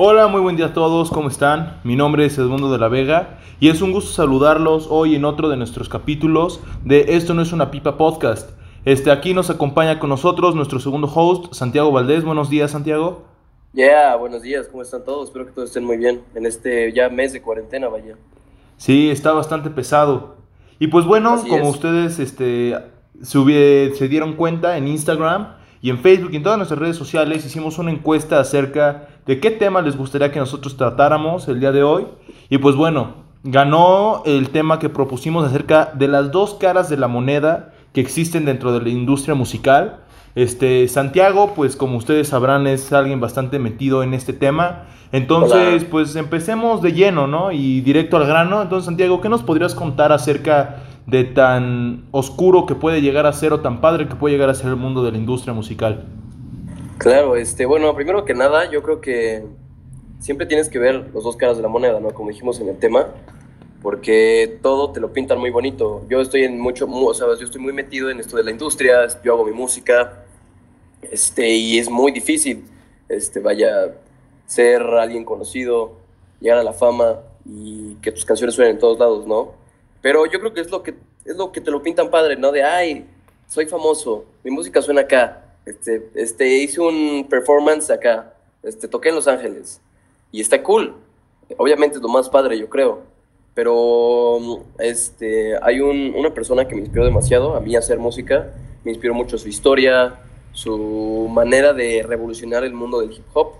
Hola, muy buen día a todos, ¿cómo están? Mi nombre es Edmundo de la Vega y es un gusto saludarlos hoy en otro de nuestros capítulos de Esto no es una pipa podcast. Este, aquí nos acompaña con nosotros nuestro segundo host, Santiago Valdés. Buenos días, Santiago. Yeah, buenos días, ¿cómo están todos? Espero que todos estén muy bien en este ya mes de cuarentena, vaya. Sí, está bastante pesado. Y pues bueno, como ustedes este, se, se dieron cuenta en Instagram, y en Facebook y en todas nuestras redes sociales hicimos una encuesta acerca de qué tema les gustaría que nosotros tratáramos el día de hoy. Y pues bueno, ganó el tema que propusimos acerca de las dos caras de la moneda que existen dentro de la industria musical. Este, Santiago, pues como ustedes sabrán, es alguien bastante metido en este tema. Entonces, pues empecemos de lleno, ¿no? Y directo al grano. Entonces, Santiago, ¿qué nos podrías contar acerca de tan oscuro que puede llegar a ser o tan padre que puede llegar a ser el mundo de la industria musical? Claro, este, bueno, primero que nada, yo creo que siempre tienes que ver los dos caras de la moneda, ¿no? Como dijimos en el tema, porque todo te lo pintan muy bonito. Yo estoy en mucho, o sea, yo estoy muy metido en esto de la industria, yo hago mi música, este, y es muy difícil, este, vaya, ser alguien conocido, llegar a la fama y que tus canciones suenen en todos lados, ¿no? Pero yo creo que es lo que, es lo que te lo pintan padre, ¿no? De, ay, soy famoso, mi música suena acá, este, este, hice un performance acá, este, toqué en Los Ángeles y está cool. Obviamente es lo más padre, yo creo. Pero este, hay un, una persona que me inspiró demasiado a mí hacer música. Me inspiró mucho su historia, su manera de revolucionar el mundo del hip hop,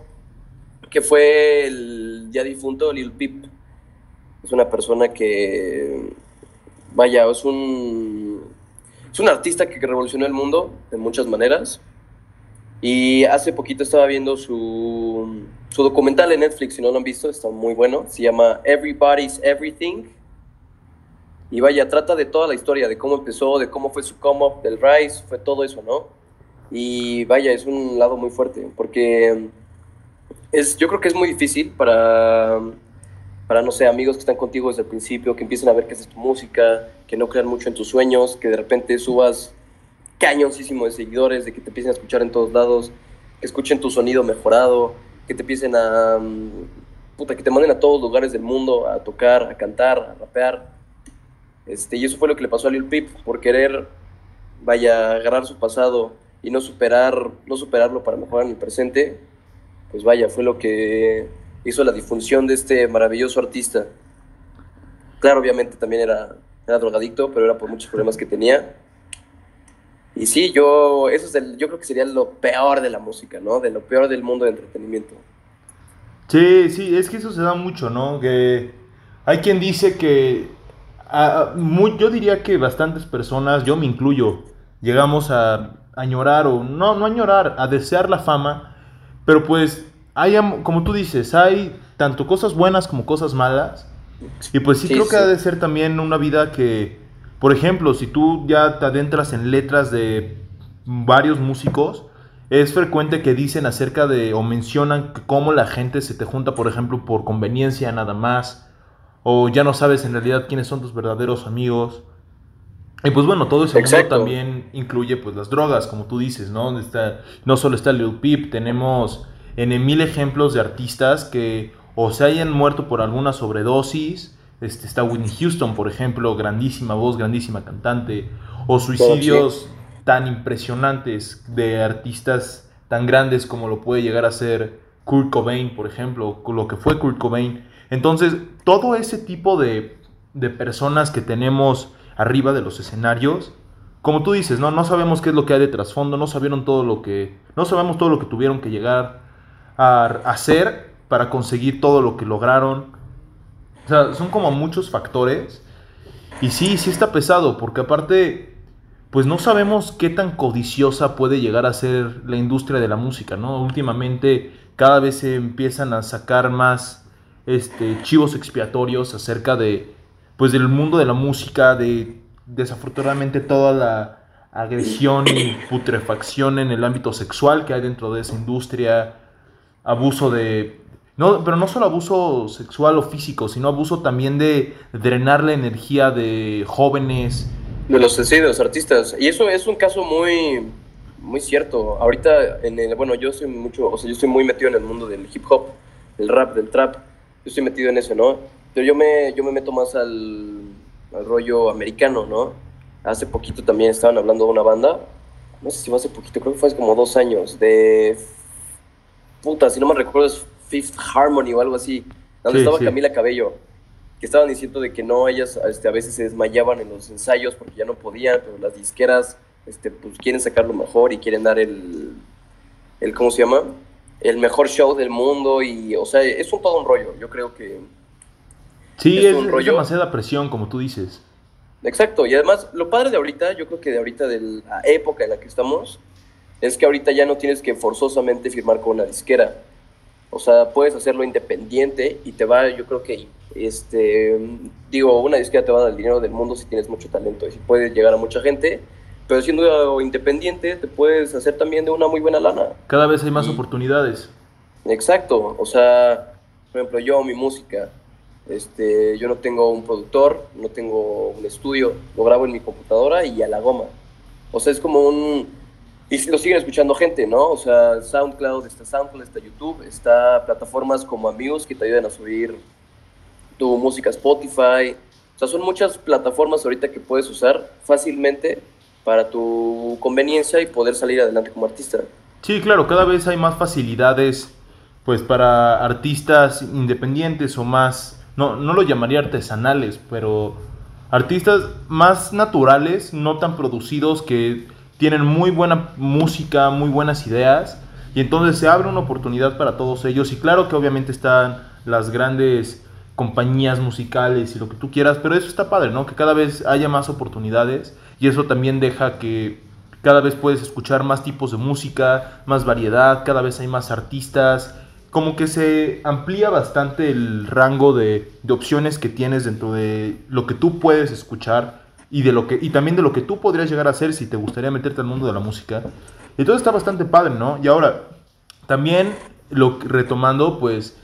que fue el ya difunto Lil Peep. Es una persona que vaya, es un, es un artista que revolucionó el mundo de muchas maneras. Y hace poquito estaba viendo su, su documental en Netflix, si no lo han visto, está muy bueno. Se llama Everybody's Everything. Y vaya, trata de toda la historia, de cómo empezó, de cómo fue su come up, del rise, fue todo eso, ¿no? Y vaya, es un lado muy fuerte, porque es, yo creo que es muy difícil para para, no sé, amigos que están contigo desde el principio, que empiecen a ver que es tu música, que no crean mucho en tus sueños, que de repente subas cañoncísimo de seguidores, de que te empiecen a escuchar en todos lados, que escuchen tu sonido mejorado, que te empiecen a... Mm, puta, que te manden a todos lugares del mundo a tocar, a cantar, a rapear. Este, y eso fue lo que le pasó a Lil Peep, por querer, vaya, agarrar su pasado y no superar, no superarlo para mejorar en el presente, pues vaya, fue lo que hizo la difusión de este maravilloso artista. Claro, obviamente también era, era drogadicto, pero era por muchos problemas que tenía. Y sí, yo, eso es el, yo creo que sería lo peor de la música, ¿no? De lo peor del mundo de entretenimiento. Sí, sí, es que eso se da mucho, ¿no? Que hay quien dice que, yo diría que bastantes personas, yo me incluyo, llegamos a añorar o no, no añorar, a desear la fama, pero pues hay, como tú dices, hay tanto cosas buenas como cosas malas. Y pues sí, creo que ha de ser también una vida que, por ejemplo, si tú ya te adentras en letras de varios músicos, es frecuente que dicen acerca de o mencionan cómo la gente se te junta, por ejemplo, por conveniencia nada más, o ya no sabes en realidad quiénes son tus verdaderos amigos. Y pues bueno, todo eso también incluye pues las drogas, como tú dices, ¿no? Está, no solo está Lil Peep, tenemos en mil ejemplos de artistas que o se hayan muerto por alguna sobredosis, este, está Whitney Houston, por ejemplo, grandísima voz, grandísima cantante, o suicidios tan impresionantes de artistas tan grandes como lo puede llegar a ser Kurt Cobain, por ejemplo, lo que fue Kurt Cobain. Entonces, todo ese tipo de, de personas que tenemos arriba de los escenarios, como tú dices, no, no sabemos qué es lo que hay de trasfondo, no sabieron todo lo que, no sabemos todo lo que tuvieron que llegar a hacer para conseguir todo lo que lograron. O sea, son como muchos factores. Y sí, sí está pesado, porque aparte, pues no sabemos qué tan codiciosa puede llegar a ser la industria de la música, ¿no? Últimamente cada vez se empiezan a sacar más este, chivos expiatorios acerca de, pues del mundo de la música, de desafortunadamente toda la agresión y putrefacción en el ámbito sexual que hay dentro de esa industria, abuso de... No, pero no solo abuso sexual o físico, sino abuso también de drenar la energía de jóvenes. De los, sí, artistas. Y eso es un caso muy, muy cierto. Ahorita, en el, bueno, yo soy mucho, o sea, yo estoy muy metido en el mundo del hip hop. el rap, del trap. Yo estoy metido en eso, ¿no? Pero yo me, yo me meto más al, al rollo americano, ¿no? Hace poquito también estaban hablando de una banda, no sé si fue hace poquito, creo que fue hace como dos años, de... Puta, si no me recuerdo Fifth Harmony o algo así, donde Sí, estaba sí. Camila Cabello, que estaban diciendo de que no, ellas este, a veces se desmayaban en los ensayos porque ya no podían, pero las disqueras este, pues, quieren sacar lo mejor y quieren dar el, el, ¿cómo se llama? El mejor show del mundo y, o sea, es un todo un rollo, yo creo que... Sí, Es es, un es rollo. demasiada presión, como tú dices. Exacto, y además lo padre de ahorita, yo creo que de ahorita de la época en la que estamos, es que ahorita ya no tienes que forzosamente firmar con una disquera. O sea, puedes hacerlo independiente y te va, yo creo que, este, digo, una disquera te va a dar el dinero del mundo si tienes mucho talento y si puedes llegar a mucha gente, pero siendo independiente te puedes hacer también de una muy buena lana. Cada vez hay más Y- oportunidades. Exacto, o sea, por ejemplo, yo, mi música, este, yo no tengo un productor, no tengo un estudio, lo grabo en mi computadora y a la goma. O sea, es como un... Y lo siguen escuchando gente, ¿no? O sea, SoundCloud, está SoundCloud, está YouTube, está plataformas como Amigos que te ayudan a subir tu música Spotify. O sea, son muchas plataformas ahorita que puedes usar fácilmente para tu conveniencia y poder salir adelante como artista. Sí, claro, cada vez hay más facilidades pues para artistas independientes o más, no, no lo llamaría artesanales, pero artistas más naturales, no tan producidos, que tienen muy buena música, muy buenas ideas, y entonces se abre una oportunidad para todos ellos, y claro que obviamente están las grandes compañías musicales y lo que tú quieras, pero eso está padre, ¿no? Que cada vez haya más oportunidades, y eso también deja que cada vez puedes escuchar más tipos de música, más variedad, cada vez hay más artistas, como que se amplía bastante el rango de, de opciones que tienes dentro de lo que tú puedes escuchar y, de lo que, y también de lo que tú podrías llegar a hacer si te gustaría meterte al mundo de la música. Entonces está bastante padre, ¿no? Y ahora, también lo, retomando, pues,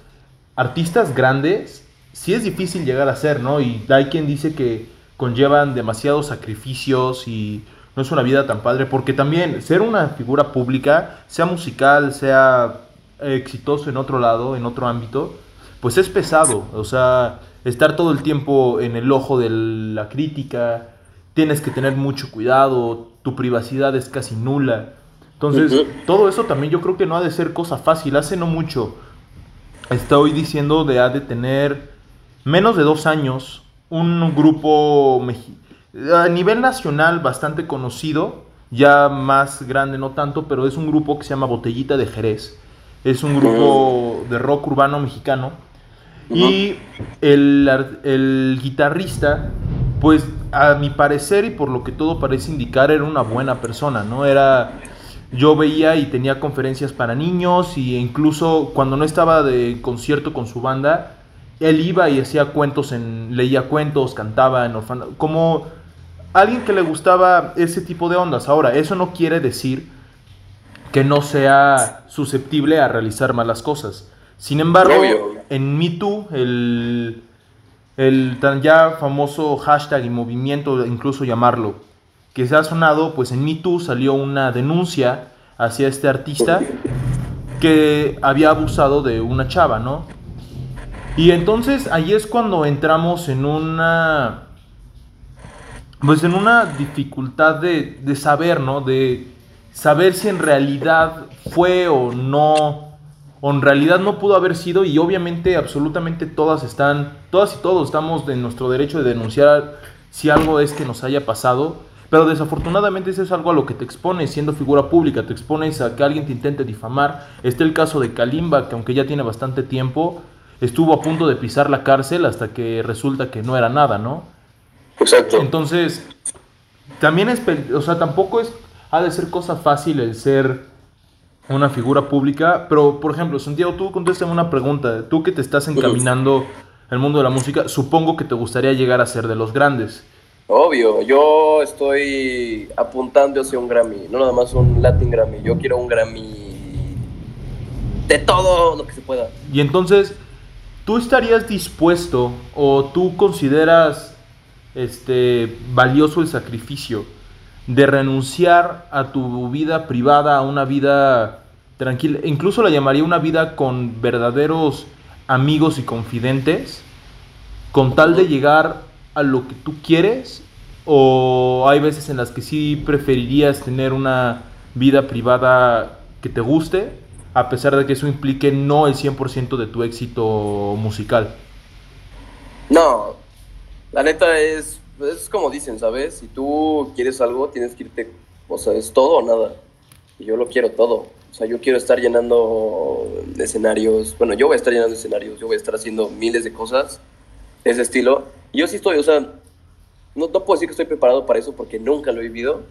artistas grandes, sí es difícil llegar a ser, ¿no? Y hay quien dice que conllevan demasiados sacrificios y no es una vida tan padre, porque también ser una figura pública, sea musical, sea exitoso en otro lado, en otro ámbito, pues es pesado, o sea, estar todo el tiempo en el ojo de la crítica, tienes que tener mucho cuidado, tu privacidad es casi nula. Entonces, todo eso también yo creo que no ha de ser cosa fácil. Hace no mucho estoy diciendo de ha de tener menos de dos años un grupo a nivel nacional bastante conocido, ya más grande no tanto, pero es un grupo que se llama Botellita de Jerez. Es un grupo de rock urbano mexicano. Y el, el guitarrista, pues a mi parecer y por lo que todo parece indicar, era una buena persona, ¿no? Era, yo veía y tenía conferencias para niños y incluso cuando no estaba de concierto con su banda, él iba y hacía cuentos, en, leía cuentos, cantaba en orfanato, como alguien que le gustaba ese tipo de ondas. Ahora, eso no quiere decir que no sea susceptible a realizar malas cosas. Sin embargo, Obvio. en Me Too, el, el tan ya famoso hashtag y movimiento, incluso llamarlo, que se ha sonado, pues en Me Too salió una denuncia hacia este artista que había abusado de una chava, ¿no? Y entonces ahí es cuando entramos en una pues en una dificultad de, de saber, ¿no? De saber si en realidad fue o no, o en realidad no pudo haber sido y obviamente absolutamente todas están, todas y todos estamos en nuestro derecho de denunciar si algo es que nos haya pasado, pero desafortunadamente eso es algo a lo que te expones siendo figura pública, te expones a que alguien te intente difamar. Está el caso de Kalimba, que aunque ya tiene bastante tiempo, estuvo a punto de pisar la cárcel hasta que resulta que no era nada, ¿no? Exacto. Entonces, también es, o sea, tampoco es, ha de ser cosa fácil el ser una figura pública, pero por ejemplo, Santiago, tú contéstame una pregunta, tú que te estás encaminando al mundo de la música, supongo que te gustaría llegar a ser de los grandes. Obvio, yo estoy apuntando hacia un Grammy, no nada más un Latin Grammy, yo quiero un Grammy de todo lo que se pueda. Y entonces, ¿tú estarías dispuesto o tú consideras este valioso el sacrificio de renunciar a tu vida privada, a una vida tranquila, incluso la llamaría una vida con verdaderos amigos y confidentes con tal de llegar a lo que tú quieres? ¿O hay veces en las que sí preferirías tener una vida privada que te guste, a pesar de que eso implique no el 100% de tu éxito musical? No, la neta es, es como dicen, ¿sabes? Si tú quieres algo, tienes que irte, o sea, es todo o nada. Y yo lo quiero todo. O sea, yo quiero estar llenando escenarios. Bueno, yo voy a estar llenando escenarios, yo voy a estar haciendo miles de cosas de ese estilo. Y yo sí estoy, o sea, no, no puedo decir que estoy preparado para eso porque nunca lo he vivido,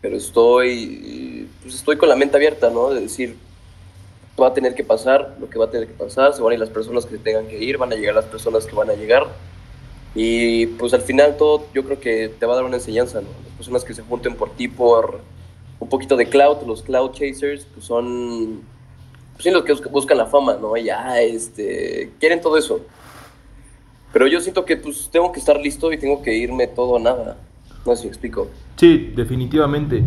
pero estoy, pues estoy con la mente abierta, ¿no? De decir, va a tener que pasar lo que va a tener que pasar, se van a ir las personas que tengan que ir, van a llegar las personas que van a llegar. Y pues al final todo yo creo que te va a dar una enseñanza, ¿no? Las personas que se junten por ti, por un poquito de cloud, los cloud chasers, pues son pues sí, los que buscan la fama, ¿no? Ya, este, quieren todo eso. Pero yo siento que pues tengo que estar listo y tengo que irme todo a nada. No sé si me explico. Sí, definitivamente.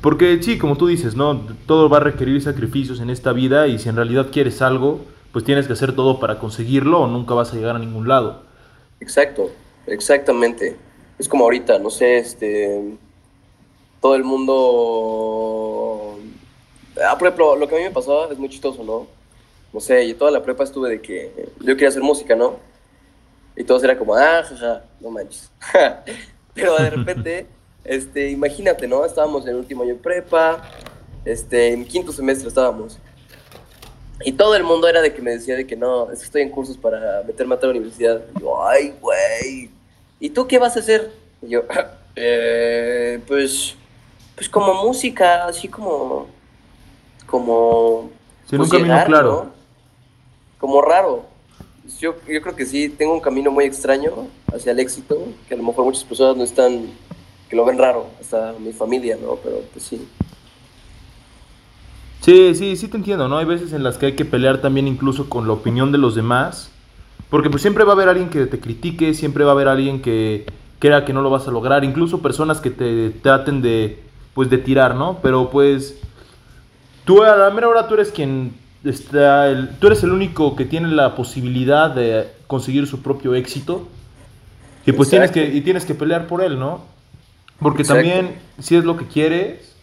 Porque sí, como tú dices, ¿no? Todo va a requerir sacrificios en esta vida y si en realidad quieres algo, pues tienes que hacer todo para conseguirlo o nunca vas a llegar a ningún lado. Exacto, exactamente. Es como ahorita, no sé, este, todo el mundo... Ah, por ejemplo, lo que a mí me pasaba es muy chistoso, ¿no? No sé, y toda la prepa estuve de que yo quería hacer música, ¿no? Y todos era como, ah, jaja, no manches. Pero de repente, este, imagínate, ¿no? Estábamos en el último año de prepa, este, en quinto semestre estábamos. Y todo el mundo era de que me decía de que no, es que estoy en cursos para meterme a la universidad. Y yo, ay, güey. ¿Y tú qué vas a hacer? Y yo, eh, pues, pues como música, así como, como... Sin un camino claro. Como raro. Yo, yo creo que sí, tengo un camino muy extraño hacia el éxito, que a lo mejor muchas personas no están, que lo ven raro, hasta mi familia, ¿no? Pero pues sí. Sí, sí, sí te entiendo, ¿no? Hay veces en las que hay que pelear también incluso con la opinión de los demás, porque pues siempre va a haber alguien que te critique, siempre va a haber alguien que crea que no lo vas a lograr, incluso personas que te traten de, pues, de tirar, ¿no? Pero pues, tú a la mera hora tú eres quien está, el, tú eres el único que tiene la posibilidad de conseguir su propio éxito, y pues tienes que, y tienes que pelear por él, ¿no? Porque Exacto. también, si es lo que quieres,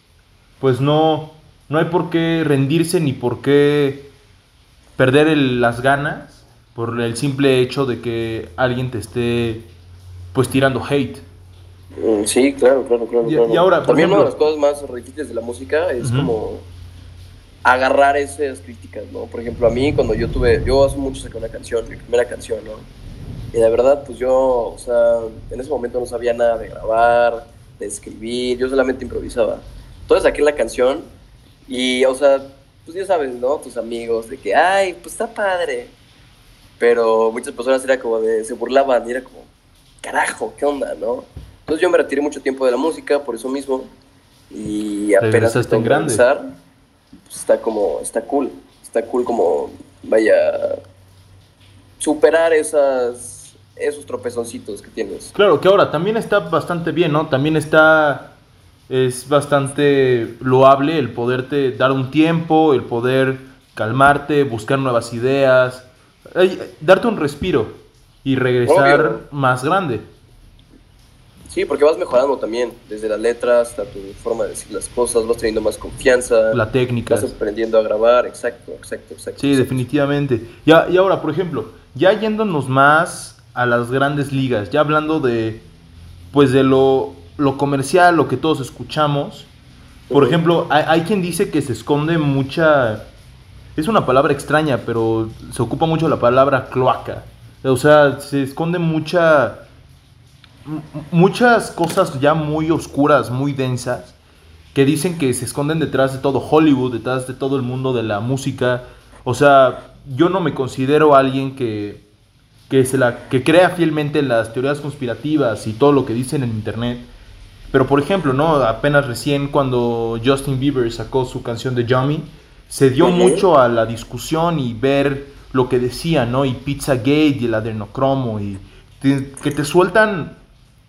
pues no no hay por qué rendirse ni por qué perder el, las ganas por el simple hecho de que alguien te esté pues tirando hate. Mm, sí, claro, claro, claro. Y, y ahora, por También ejemplo, una de las cosas más difíciles de la música es uh -huh. como agarrar esas críticas, ¿no? Por ejemplo, a mí cuando yo tuve, yo hace mucho saqué una canción, mi primera canción, ¿no? Y de verdad, pues yo, o sea, en ese momento no sabía nada de grabar, de escribir, yo solamente improvisaba. Entonces saqué la canción y, o sea, pues ya sabes, ¿no? Tus amigos, de que, ay, pues está padre. Pero muchas personas era como de, se burlaban y era como, carajo, ¿qué onda, no? Entonces yo me retiré mucho tiempo de la música por eso mismo. Y apenas está en grande. Pues está como, está cool. Está cool como, vaya, superar esas, esos tropezoncitos que tienes. Claro, que ahora también está bastante bien, ¿no? También está es bastante loable el poderte dar un tiempo, el poder calmarte, buscar nuevas ideas, darte un respiro y regresar Obvio. más grande. Sí, porque vas mejorando también, desde las letras hasta tu forma de decir las cosas, vas teniendo más confianza. La técnica. Vas aprendiendo a grabar, exacto, exacto, exacto. Sí, exacto. definitivamente. Ya, y ahora, por ejemplo, ya yéndonos más a las grandes ligas, ya hablando de, pues de lo lo comercial, lo que todos escuchamos. Por ejemplo, hay, hay, quien dice que se esconde mucha... Es una palabra extraña, pero se ocupa mucho la palabra cloaca. O sea, se esconde mucha... Muchas cosas ya muy oscuras, muy densas, que dicen que se esconden detrás de todo Hollywood, detrás de todo el mundo de la música. O sea, yo no me considero alguien que, que, se la, que crea fielmente en las teorías conspirativas y todo lo que dicen en internet. Pero por ejemplo, ¿no? Apenas recién cuando Justin Bieber sacó su canción de Yummy, se dio mucho a la discusión y ver lo que decía, ¿no? Y Pizzagate y el adrenocromo y te, que te sueltan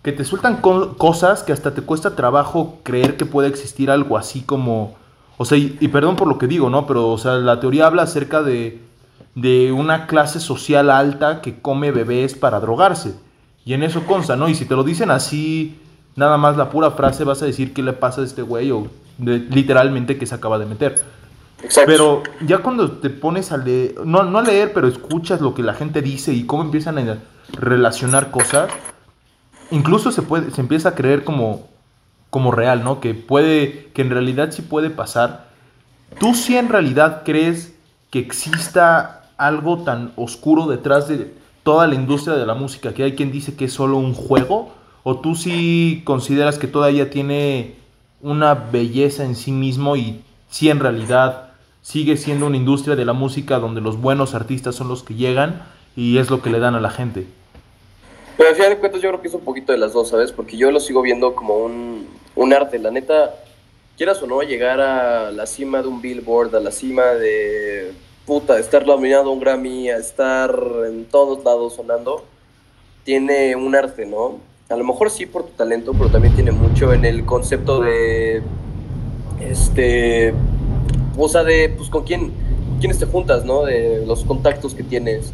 que te sueltan co cosas que hasta te cuesta trabajo creer que puede existir algo así como o sea, y, y, perdón por lo que digo, ¿no? Pero o sea, la teoría habla acerca de de una clase social alta que come bebés para drogarse. Y en eso consta, ¿no? Y si te lo dicen así, nada más la pura frase, vas a decir qué le pasa a este güey o literalmente que se acaba de meter. Exacto. Pero ya cuando te pones a leer, no, no a leer, pero escuchas lo que la gente dice y cómo empiezan a relacionar cosas, incluso se, puede, se empieza a creer como, como real, ¿no? Que puede, que en realidad sí puede pasar. ¿Tú sí en realidad crees que exista algo tan oscuro detrás de toda la industria de la música, que hay quien dice que es solo un juego, o tú sí consideras que todavía tiene una belleza en sí mismo y si en realidad sigue siendo una industria de la música donde los buenos artistas son los que llegan y es lo que le dan a la gente. Pero al final de cuentas yo creo que es un poquito de las dos, ¿sabes? Porque yo lo sigo viendo como un, un arte. La neta, quieras o no, llegar a la cima de un billboard, a la cima de puta, estar nominado a un Grammy, a estar en todos lados sonando, tiene un arte, ¿no? A lo mejor sí por tu talento, pero también tiene mucho en el concepto de, este, o sea, de, pues, con quién, quiénes te juntas, ¿no? De los contactos que tienes,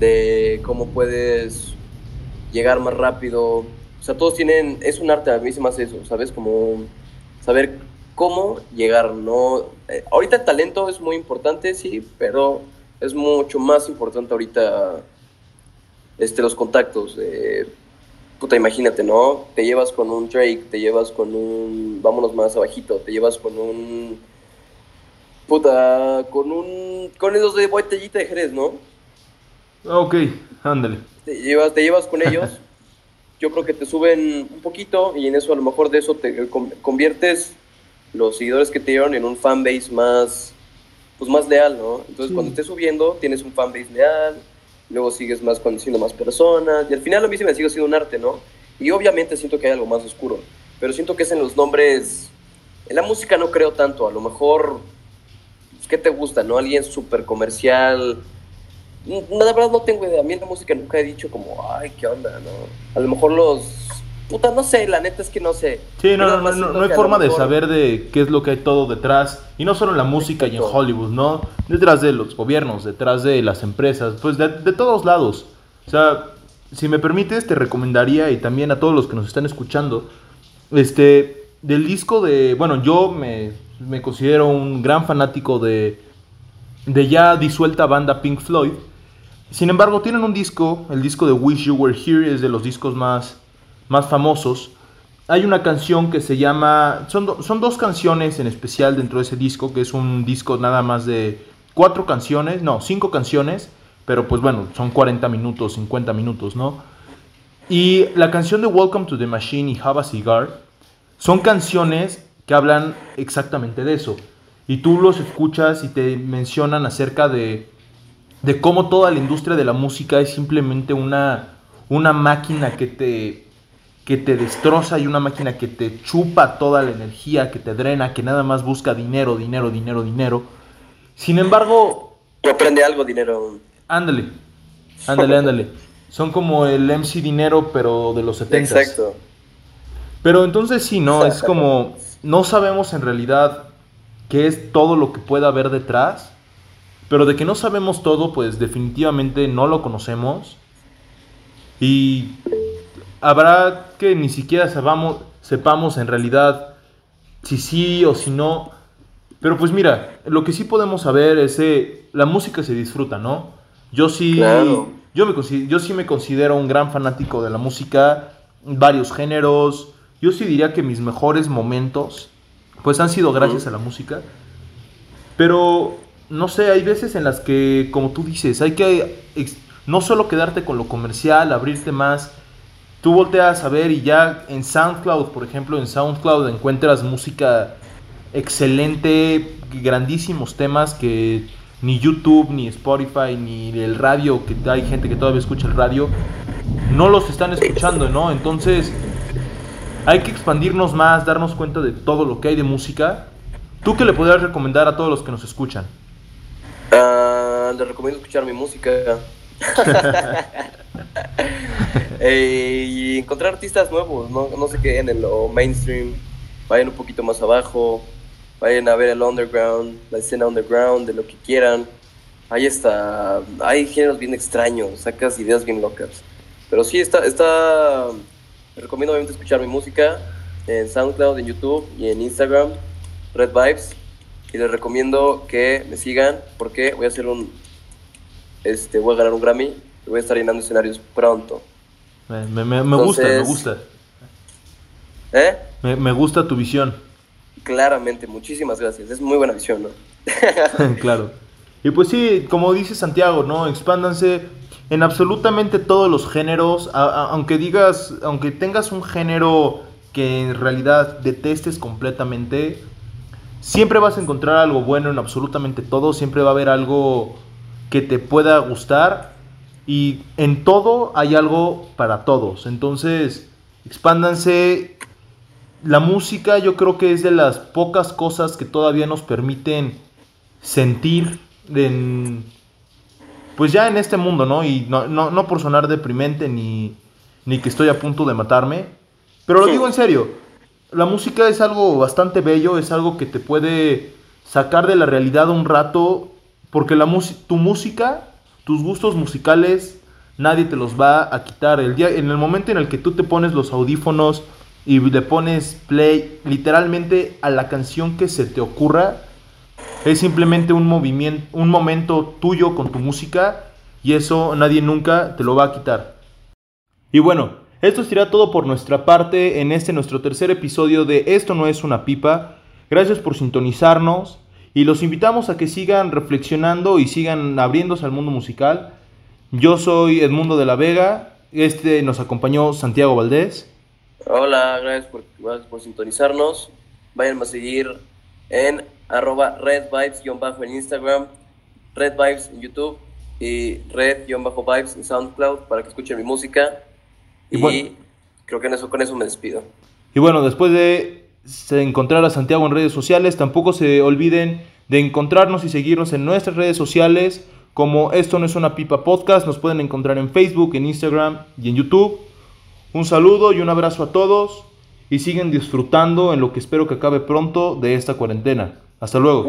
de cómo puedes llegar más rápido. O sea, todos tienen, es un arte, a mí se me hace eso, ¿sabes? Como saber cómo llegar, ¿no? Eh, ahorita el talento es muy importante, sí, pero es mucho más importante ahorita este, los contactos. Puta, imagínate, ¿no? Te llevas con un Drake, te llevas con un, vámonos más abajito, te llevas con un, puta, con un, con esos de botellita de Jerez, ¿no? Ok, ándale. Te llevas, te llevas con ellos, yo creo que te suben un poquito y en eso a lo mejor de eso te conviertes los seguidores que te dieron en un fanbase más, pues más leal, ¿no? Entonces cuando estés subiendo tienes un fanbase leal, luego sigues más conociendo más personas y al final a mí se me sigue siendo un arte, ¿no? Y obviamente siento que hay algo más oscuro, pero siento que es en los nombres, en la música no creo tanto, a lo mejor, pues, ¿qué te gusta, no? Alguien súper comercial, la verdad no tengo idea, a mí en la música nunca he dicho como, ay, ¿qué onda, no? A lo mejor los Puta, no sé, la neta es que no sé. Sí, no, no, no, no, hay forma de saber de qué es lo que hay todo detrás. Y no solo en la música y en Hollywood, ¿no? Detrás de los gobiernos, detrás de las empresas, pues de, de todos lados. O sea, si me permites, te recomendaría, y también a todos los que nos están escuchando, este, del disco de, bueno, yo me, me considero un gran fanático de, de ya disuelta banda Pink Floyd. Sin embargo, tienen un disco, el disco de Wish You Were Here, es de los discos más más famosos, hay una canción que se llama, son, son dos canciones en especial dentro de ese disco, que es un disco nada más de cuatro canciones, no, cinco canciones, pero pues bueno, son 40 minutos, 50 minutos, ¿no? Y la canción de Welcome to the Machine y Have a Cigar son canciones que hablan exactamente de eso. Y tú los escuchas y te mencionan acerca de, de cómo toda la industria de la música es simplemente una, una máquina que te que te destroza y una máquina que te chupa toda la energía, que te drena, que nada más busca dinero, dinero, dinero, dinero. Sin embargo... aprende algo dinero. Ándale, ándale, ándale. Son como el MC Dinero, pero de los 70. Exacto. Pero entonces sí, ¿no? Es como, no sabemos en realidad qué es todo lo que pueda haber detrás, pero de que no sabemos todo, pues definitivamente no lo conocemos. Y habrá que ni siquiera sepamos, sepamos en realidad si sí o si no. Pero pues mira, lo que sí podemos saber es que la música se disfruta, ¿no? Yo sí, yo, me, yo sí me considero un gran fanático de la música, varios géneros. Yo sí diría que mis mejores momentos pues han sido gracias a la música. Pero no sé, hay veces en las que, como tú dices, hay que no solo quedarte con lo comercial, abrirte más tú volteas a ver y ya en SoundCloud, por ejemplo, en SoundCloud encuentras música excelente, grandísimos temas que ni YouTube, ni Spotify, ni el radio, que hay gente que todavía escucha el radio, no los están escuchando, ¿no? Entonces, hay que expandirnos más, darnos cuenta de todo lo que hay de música. ¿Tú qué le podrías recomendar a todos los que nos escuchan? Uh, les recomiendo escuchar mi música. Eh, y encontrar artistas nuevos, no, no se queden en lo mainstream, vayan un poquito más abajo, vayan a ver el underground, la escena underground, de lo que quieran. hay está, hay géneros bien extraños, sacas ideas bien locas. Pero sí, está, está, recomiendo obviamente escuchar mi música en SoundCloud, en YouTube y en Instagram, Red Vibes. Y les recomiendo que me sigan porque voy a hacer un, este, voy a ganar un Grammy y voy a estar llenando escenarios pronto. Me, me, me gusta, me gusta. ¿Eh? Me, me gusta tu visión. Claramente, muchísimas gracias. Es muy buena visión, ¿no? claro. Y pues sí, como dice Santiago, ¿no? Expándanse en absolutamente todos los géneros. aunque digas, aunque tengas un género que en realidad detestes completamente, siempre vas a encontrar algo bueno en absolutamente todo. Siempre va a haber algo que te pueda gustar. Y en todo hay algo para todos. Entonces, expándanse. La música yo creo que es de las pocas cosas que todavía nos permiten sentir en, pues ya en este mundo, ¿no? Y no, no, por sonar deprimente ni, ni que estoy a punto de matarme, pero lo digo en serio, la música es algo bastante bello, es algo que te puede sacar de la realidad un rato, porque la tu música, tus gustos musicales, nadie te los va a quitar. El día, en el momento en el que tú te pones los audífonos y le pones play literalmente a la canción que se te ocurra, es simplemente un movimiento, un momento tuyo con tu música y eso nadie nunca te lo va a quitar. Y bueno, esto será todo por nuestra parte en este nuestro tercer episodio de Esto no es una pipa. Gracias por sintonizarnos y los invitamos a que sigan reflexionando y sigan abriéndose al mundo musical. Yo soy Edmundo de la Vega, este nos acompañó Santiago Valdés. Hola, gracias por, gracias por sintonizarnos. Vayan a seguir en arroba redvibes-en Instagram, redvibes en YouTube y red-vibes en SoundCloud para que escuchen mi música. Y, creo que en eso, con eso me despido. Y bueno, después de encontrar a Santiago en redes sociales, tampoco se olviden de encontrarnos y seguirnos en nuestras redes sociales como Esto no es una pipa podcast. Nos pueden encontrar en Facebook, en Instagram y en YouTube. Un saludo y un abrazo a todos y siguen disfrutando en lo que espero que acabe pronto de esta cuarentena. Hasta luego.